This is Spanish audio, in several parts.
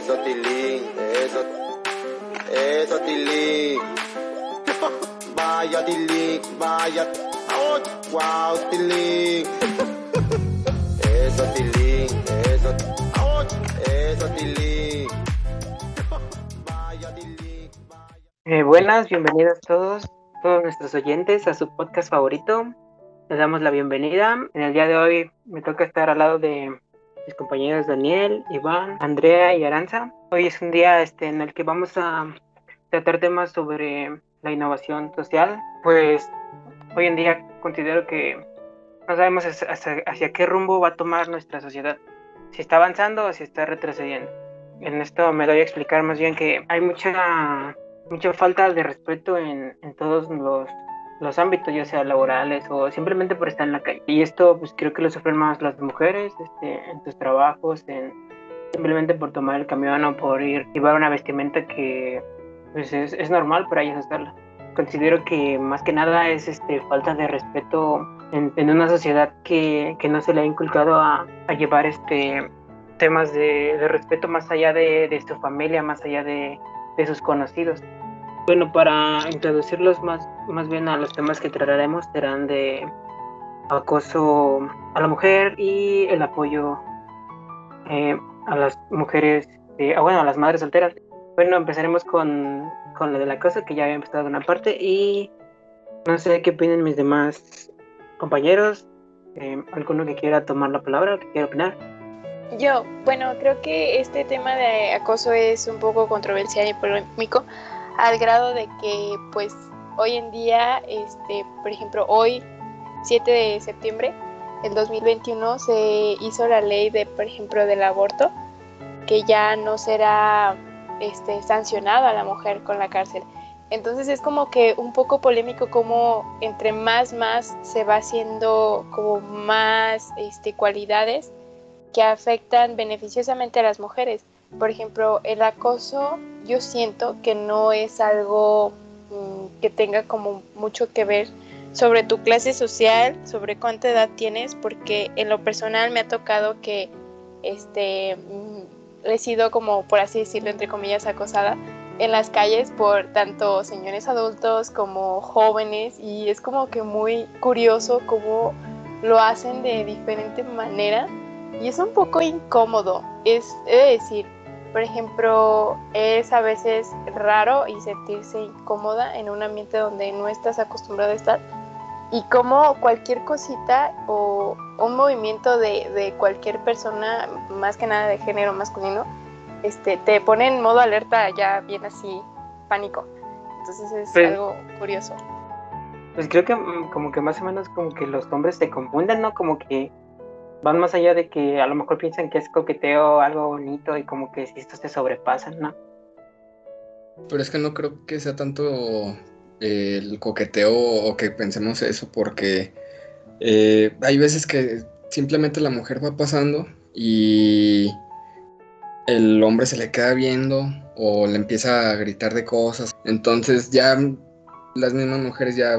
Eso, Tilín, eso. Eso, Tilín. Vaya, Tilín, vaya. Wow, Tilín. Eso, Tilín, eso. Eso, Tilín. Vaya, Tilín, vaya. Eh, buenas, bienvenidos todos, todos nuestros oyentes a su podcast favorito. Les damos la bienvenida. En el día de hoy me toca estar al lado de mis compañeros Daniel, Iván, Andrea y Aranza. Hoy es un día este, en el que vamos a tratar temas sobre la innovación social. Pues hoy en día considero que no sabemos hacia, qué rumbo va a tomar nuestra sociedad. Si está avanzando o si está retrocediendo. En esto me doy a explicar más bien que hay mucha mucha falta de respeto en, en todos los, los ámbitos, ya sea laborales o simplemente por estar en la calle. Y esto pues creo que lo sufren más las mujeres este, en sus trabajos, en, simplemente por tomar el camión o por ir llevar una vestimenta que pues, es, es normal para ellas usarla. Considero que más que nada es este, falta de respeto en, en una sociedad que, que, no se le ha inculcado a, a llevar este temas de, de, respeto más allá de, de su familia, más allá de, de sus conocidos. Bueno, para introducirlos más, más bien a los temas que trataremos serán de acoso a la mujer y el apoyo eh, a las mujeres, eh, bueno, a las madres solteras. Bueno, empezaremos con, con lo del acoso, que ya había empezado una parte, y no sé qué opinan mis demás compañeros, eh, alguno que quiera tomar la palabra, que quiera opinar. Yo, bueno, creo que este tema de acoso es un poco controversial y polémico al grado de que pues hoy en día, este, por ejemplo, hoy 7 de septiembre del 2021 se hizo la ley de, por ejemplo, del aborto, que ya no será este, sancionado a la mujer con la cárcel. Entonces es como que un poco polémico como entre más más se va haciendo como más este, cualidades que afectan beneficiosamente a las mujeres. Por ejemplo, el acoso yo siento que no es algo mmm, que tenga como mucho que ver sobre tu clase social, sobre cuánta edad tienes, porque en lo personal me ha tocado que este mmm, he sido como por así decirlo entre comillas acosada en las calles por tanto señores adultos como jóvenes y es como que muy curioso cómo lo hacen de diferente manera y es un poco incómodo. Es, he de decir, por ejemplo, es a veces raro y sentirse incómoda en un ambiente donde no estás acostumbrado a estar. Y como cualquier cosita o un movimiento de, de cualquier persona, más que nada de género masculino, este, te pone en modo alerta ya bien así, pánico. Entonces es Pues- algo curioso. Pues creo que mm, como que más o menos como que los hombres se confunden, ¿no? Como que van más allá de que a lo mejor piensan que es coqueteo, algo bonito y como que si estos se sobrepasan, ¿no? Pero es que no creo que sea tanto eh, el coqueteo o que pensemos eso, porque eh, hay veces que simplemente la mujer va pasando y el hombre se le queda viendo o le empieza a gritar de cosas. Entonces ya las mismas mujeres ya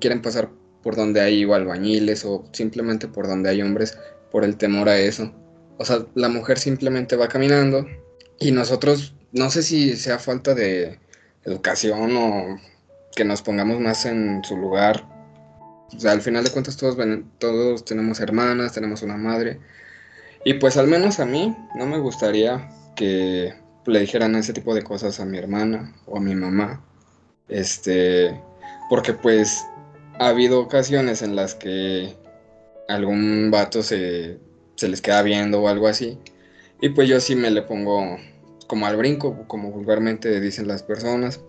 quieren pasar por donde hay o albañiles o simplemente por donde hay hombres por el temor a eso. O sea, la mujer simplemente va caminando y nosotros, no sé si sea falta de educación o que nos pongamos más en su lugar. O sea, al final de cuentas todos, ven- todos tenemos hermanas, tenemos una madre. Y pues al menos a mí no me gustaría que le dijeran ese tipo de cosas a mi hermana o a mi mamá. Este, porque pues ha habido ocasiones en las que algún vato se, les queda viendo o algo así. Y pues yo sí me le pongo como al brinco, como vulgarmente dicen las personas.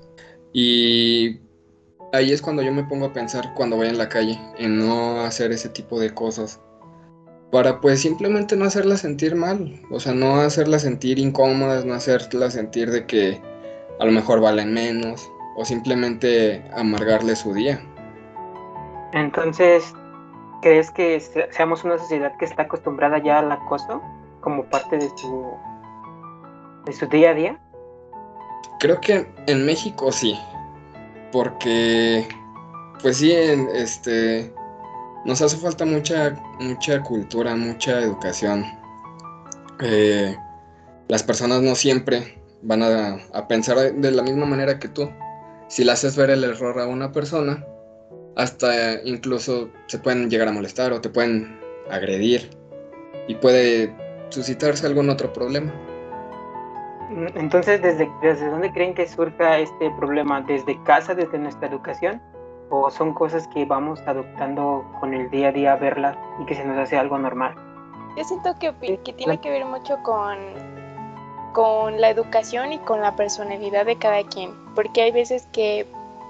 Y ahí es cuando yo me pongo a pensar cuando voy en la calle, en no hacer ese tipo de cosas. Para pues simplemente no hacerla sentir mal, o sea, no hacerla sentir incómodas, no hacerla sentir de que a lo mejor valen menos, o simplemente amargarle su día. Entonces, ¿crees que se- seamos una sociedad que está acostumbrada ya al acoso como parte de su de su día a día? Creo que en México sí, porque pues sí, en- este, nos hace falta mucha, mucha cultura, mucha educación. Eh, las personas no siempre van a, a pensar de la misma manera que tú. Si le haces ver el error a una persona, hasta incluso se pueden llegar a molestar o te pueden agredir y puede suscitarse algún otro problema. Entonces, ¿desde, ¿desde dónde creen que surja este problema? ¿Desde casa, desde nuestra educación? ¿O son cosas que vamos adoptando con el día a día a verlas y que se nos hace algo normal? Yo siento que, que tiene que ver mucho con, con la educación y con la personalidad de cada quien, porque hay veces que,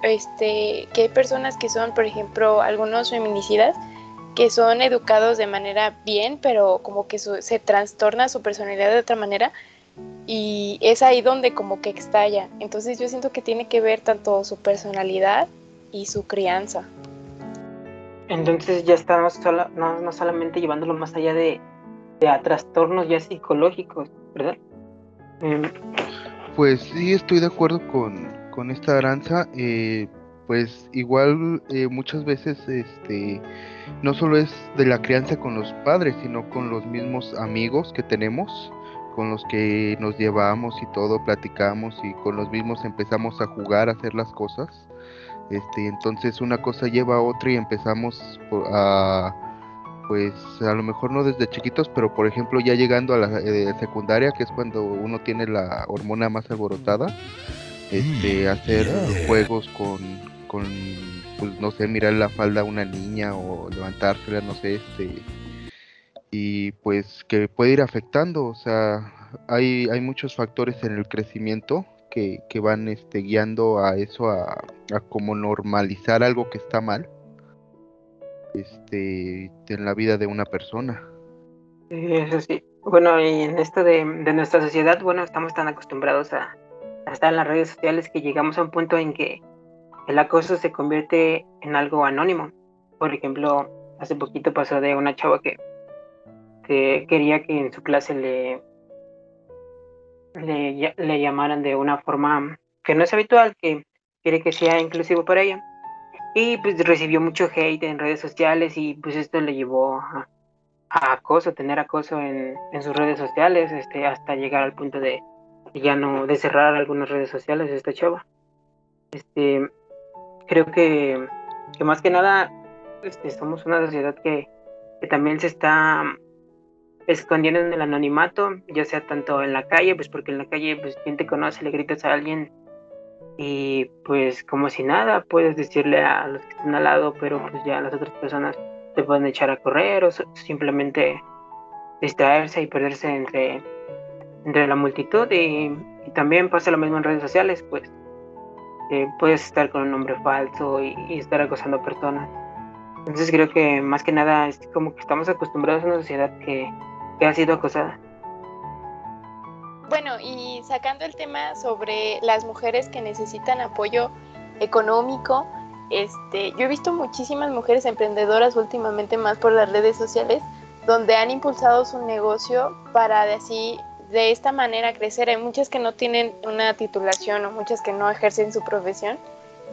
este, que hay personas que son, por ejemplo, algunos feminicidas, que son educados de manera bien, pero como que se trastorna su personalidad de otra manera y es ahí donde como que estalla. Entonces yo siento que tiene que ver tanto su personalidad y su crianza. Entonces ya estamos no, no, solamente llevándolo más allá de, de a trastornos ya psicológicos, ¿verdad? Pues sí, estoy de acuerdo con, con esta aranza. Eh, pues igual eh, muchas veces este no solo es de la crianza con los padres, sino con los mismos amigos que tenemos, con los que nos llevamos y todo, platicamos y con los mismos empezamos a jugar, a hacer las cosas. Este, entonces una cosa lleva a otra y empezamos a pues a lo mejor no desde chiquitos, pero por ejemplo ya llegando a la eh, secundaria, que es cuando uno tiene la hormona más alborotada, este, mm, hacer juegos con, con pues no sé, mirar la falda a una niña o levantársela, no sé, este, y pues que puede ir afectando, o sea, hay, hay muchos factores en el crecimiento que, que van este, guiando a eso, a, a como normalizar algo que está mal este, en la vida de una persona. Eso sí. Bueno, y en esto de, de nuestra sociedad, bueno, estamos tan acostumbrados a, a, estar en las redes sociales que llegamos a un punto en que el acoso se convierte en algo anónimo. Por ejemplo, hace poquito pasó de una chava que, que quería que en su clase le, le, le llamaran de una forma que no es habitual, que quiere que sea inclusivo para ella. Y pues recibió mucho hate en redes sociales y pues esto le llevó a, acoso, tener acoso en, en, sus redes sociales, este, hasta llegar al punto de, ya no, de cerrar algunas redes sociales esta chava. Este, creo que, que más que nada este, somos una sociedad que, que también se está escondiendo en el anonimato, ya sea tanto en la calle, pues porque en la calle, pues quien te conoce, le gritas a alguien y pues como si nada, puedes decirle a los que están al lado, pero pues ya las otras personas te pueden echar a correr o simplemente distraerse y perderse entre, entre la multitud y, también pasa lo mismo en redes sociales, pues eh, puedes estar con un nombre falso y, estar acosando a personas. Entonces creo que más que nada es como que estamos acostumbrados a una sociedad que, que ha sido acosada. Bueno, y sacando el tema sobre las mujeres que necesitan apoyo económico, este, yo he visto muchísimas mujeres emprendedoras últimamente más por las redes sociales donde han impulsado su negocio para de así de esta manera crecer. Hay muchas que no tienen una titulación o muchas que no ejercen su profesión.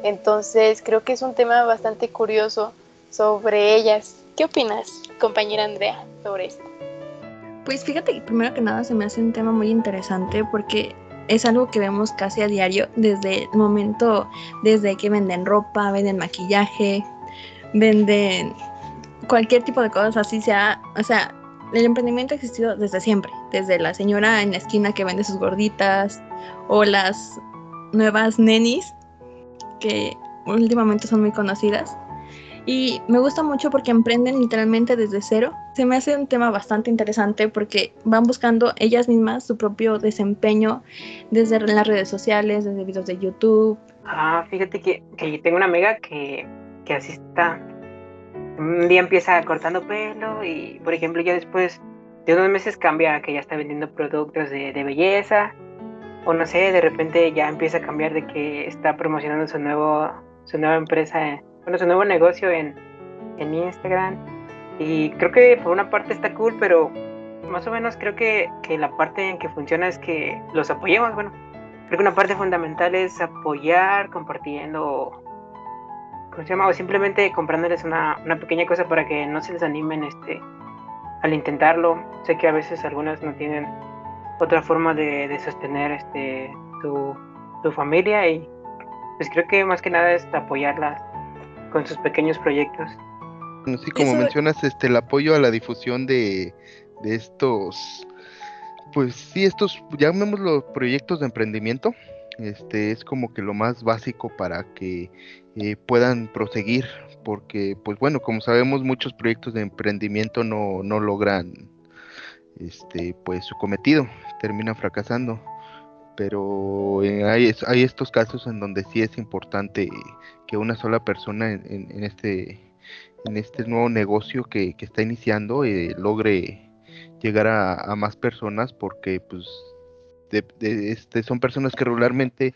Entonces creo que es un tema bastante curioso sobre ellas. ¿Qué opinas, compañera Andrea, sobre esto? Pues fíjate que primero que nada se me hace un tema muy interesante porque es algo que vemos casi a diario desde el momento, desde que venden ropa, venden maquillaje, venden cualquier tipo de cosas, así sea, o sea, el emprendimiento ha existido desde siempre, desde la señora en la esquina que vende sus gorditas o las nuevas nenis que últimamente son muy conocidas y me gusta mucho porque emprenden literalmente desde cero. Se me hace un tema bastante interesante porque van buscando ellas mismas su propio desempeño desde las redes sociales, desde videos de YouTube. Ah, fíjate que, que tengo una amiga que, que así. Un día empieza cortando pelo y, por ejemplo, ya después de unos meses cambia que ya está vendiendo productos de, de belleza. O no sé, de repente ya empieza a cambiar de que está promocionando su, nuevo, su nueva empresa bueno, su nuevo negocio en, en Instagram. Y creo que por una parte está cool, pero más o menos creo que, que, la parte en que funciona es que los apoyemos. Bueno, creo que una parte fundamental es apoyar compartiendo, ¿cómo se llama? O simplemente comprándoles una, una pequeña cosa para que no se desanimen este, al intentarlo. Sé que a veces algunas no tienen otra forma de, de sostener este su, su familia y pues creo que más que nada es apoyarla con sus pequeños proyectos. Bueno, sí, como Eso- mencionas, este, el apoyo a la difusión de, de estos, pues sí, estos, llamémoslo proyectos de emprendimiento, este, es como que lo más básico para que eh, puedan proseguir, porque, pues bueno, como sabemos, muchos proyectos de emprendimiento no, no logran, este, pues su cometido, terminan fracasando. Pero eh, hay, hay estos casos en donde sí es importante que una sola persona en- en- en este en este nuevo negocio que, que está iniciando eh, logre llegar a, a más personas porque pues de- este, son personas que regularmente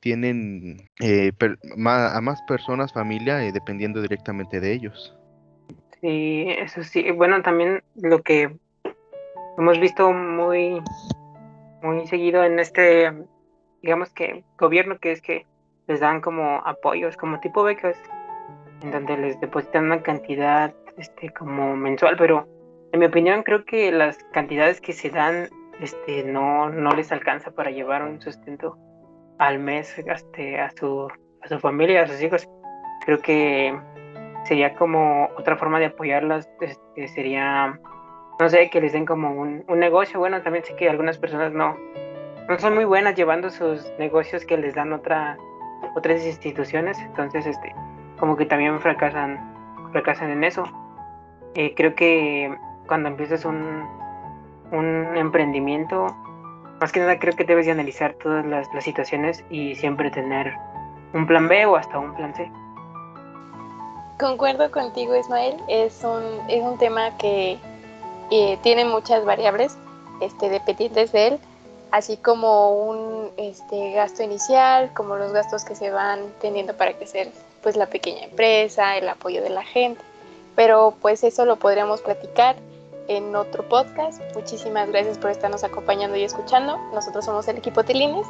tienen eh, per- ma- a más personas, familia, eh, dependiendo directamente de ellos. Sí, eso sí. Bueno, también lo que hemos visto muy, muy seguido en este, digamos que gobierno, que es que les dan como apoyos, como tipo becas, en donde les depositan una cantidad, este, como mensual, pero en mi opinión creo que las cantidades que se dan, este, no, no les alcanza para llevar un sustento al mes, este, a su, a su familia, a sus hijos. Creo que sería como otra forma de apoyarlas, este, sería, no sé, que les den como un, un negocio. Bueno, también sé que algunas personas no, no son muy buenas llevando sus negocios que les dan otra, otras instituciones, entonces, este, como que también fracasan, fracasan en eso. Eh, creo que cuando empiezas un, un emprendimiento, más que nada creo que debes de analizar todas las, situaciones y siempre tener un plan B o hasta un plan C. Concuerdo contigo, Ismael. Es un, es un tema que eh, tiene muchas variables este, dependientes de él, así como un este, gasto inicial, como los gastos que se van teniendo para crecer pues, la pequeña empresa, el apoyo de la gente. Pero pues eso lo podríamos platicar en otro podcast. Muchísimas gracias por estarnos acompañando y escuchando. Nosotros somos el equipo Tilines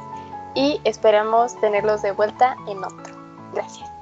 y esperamos tenerlos de vuelta en otro. Gracias.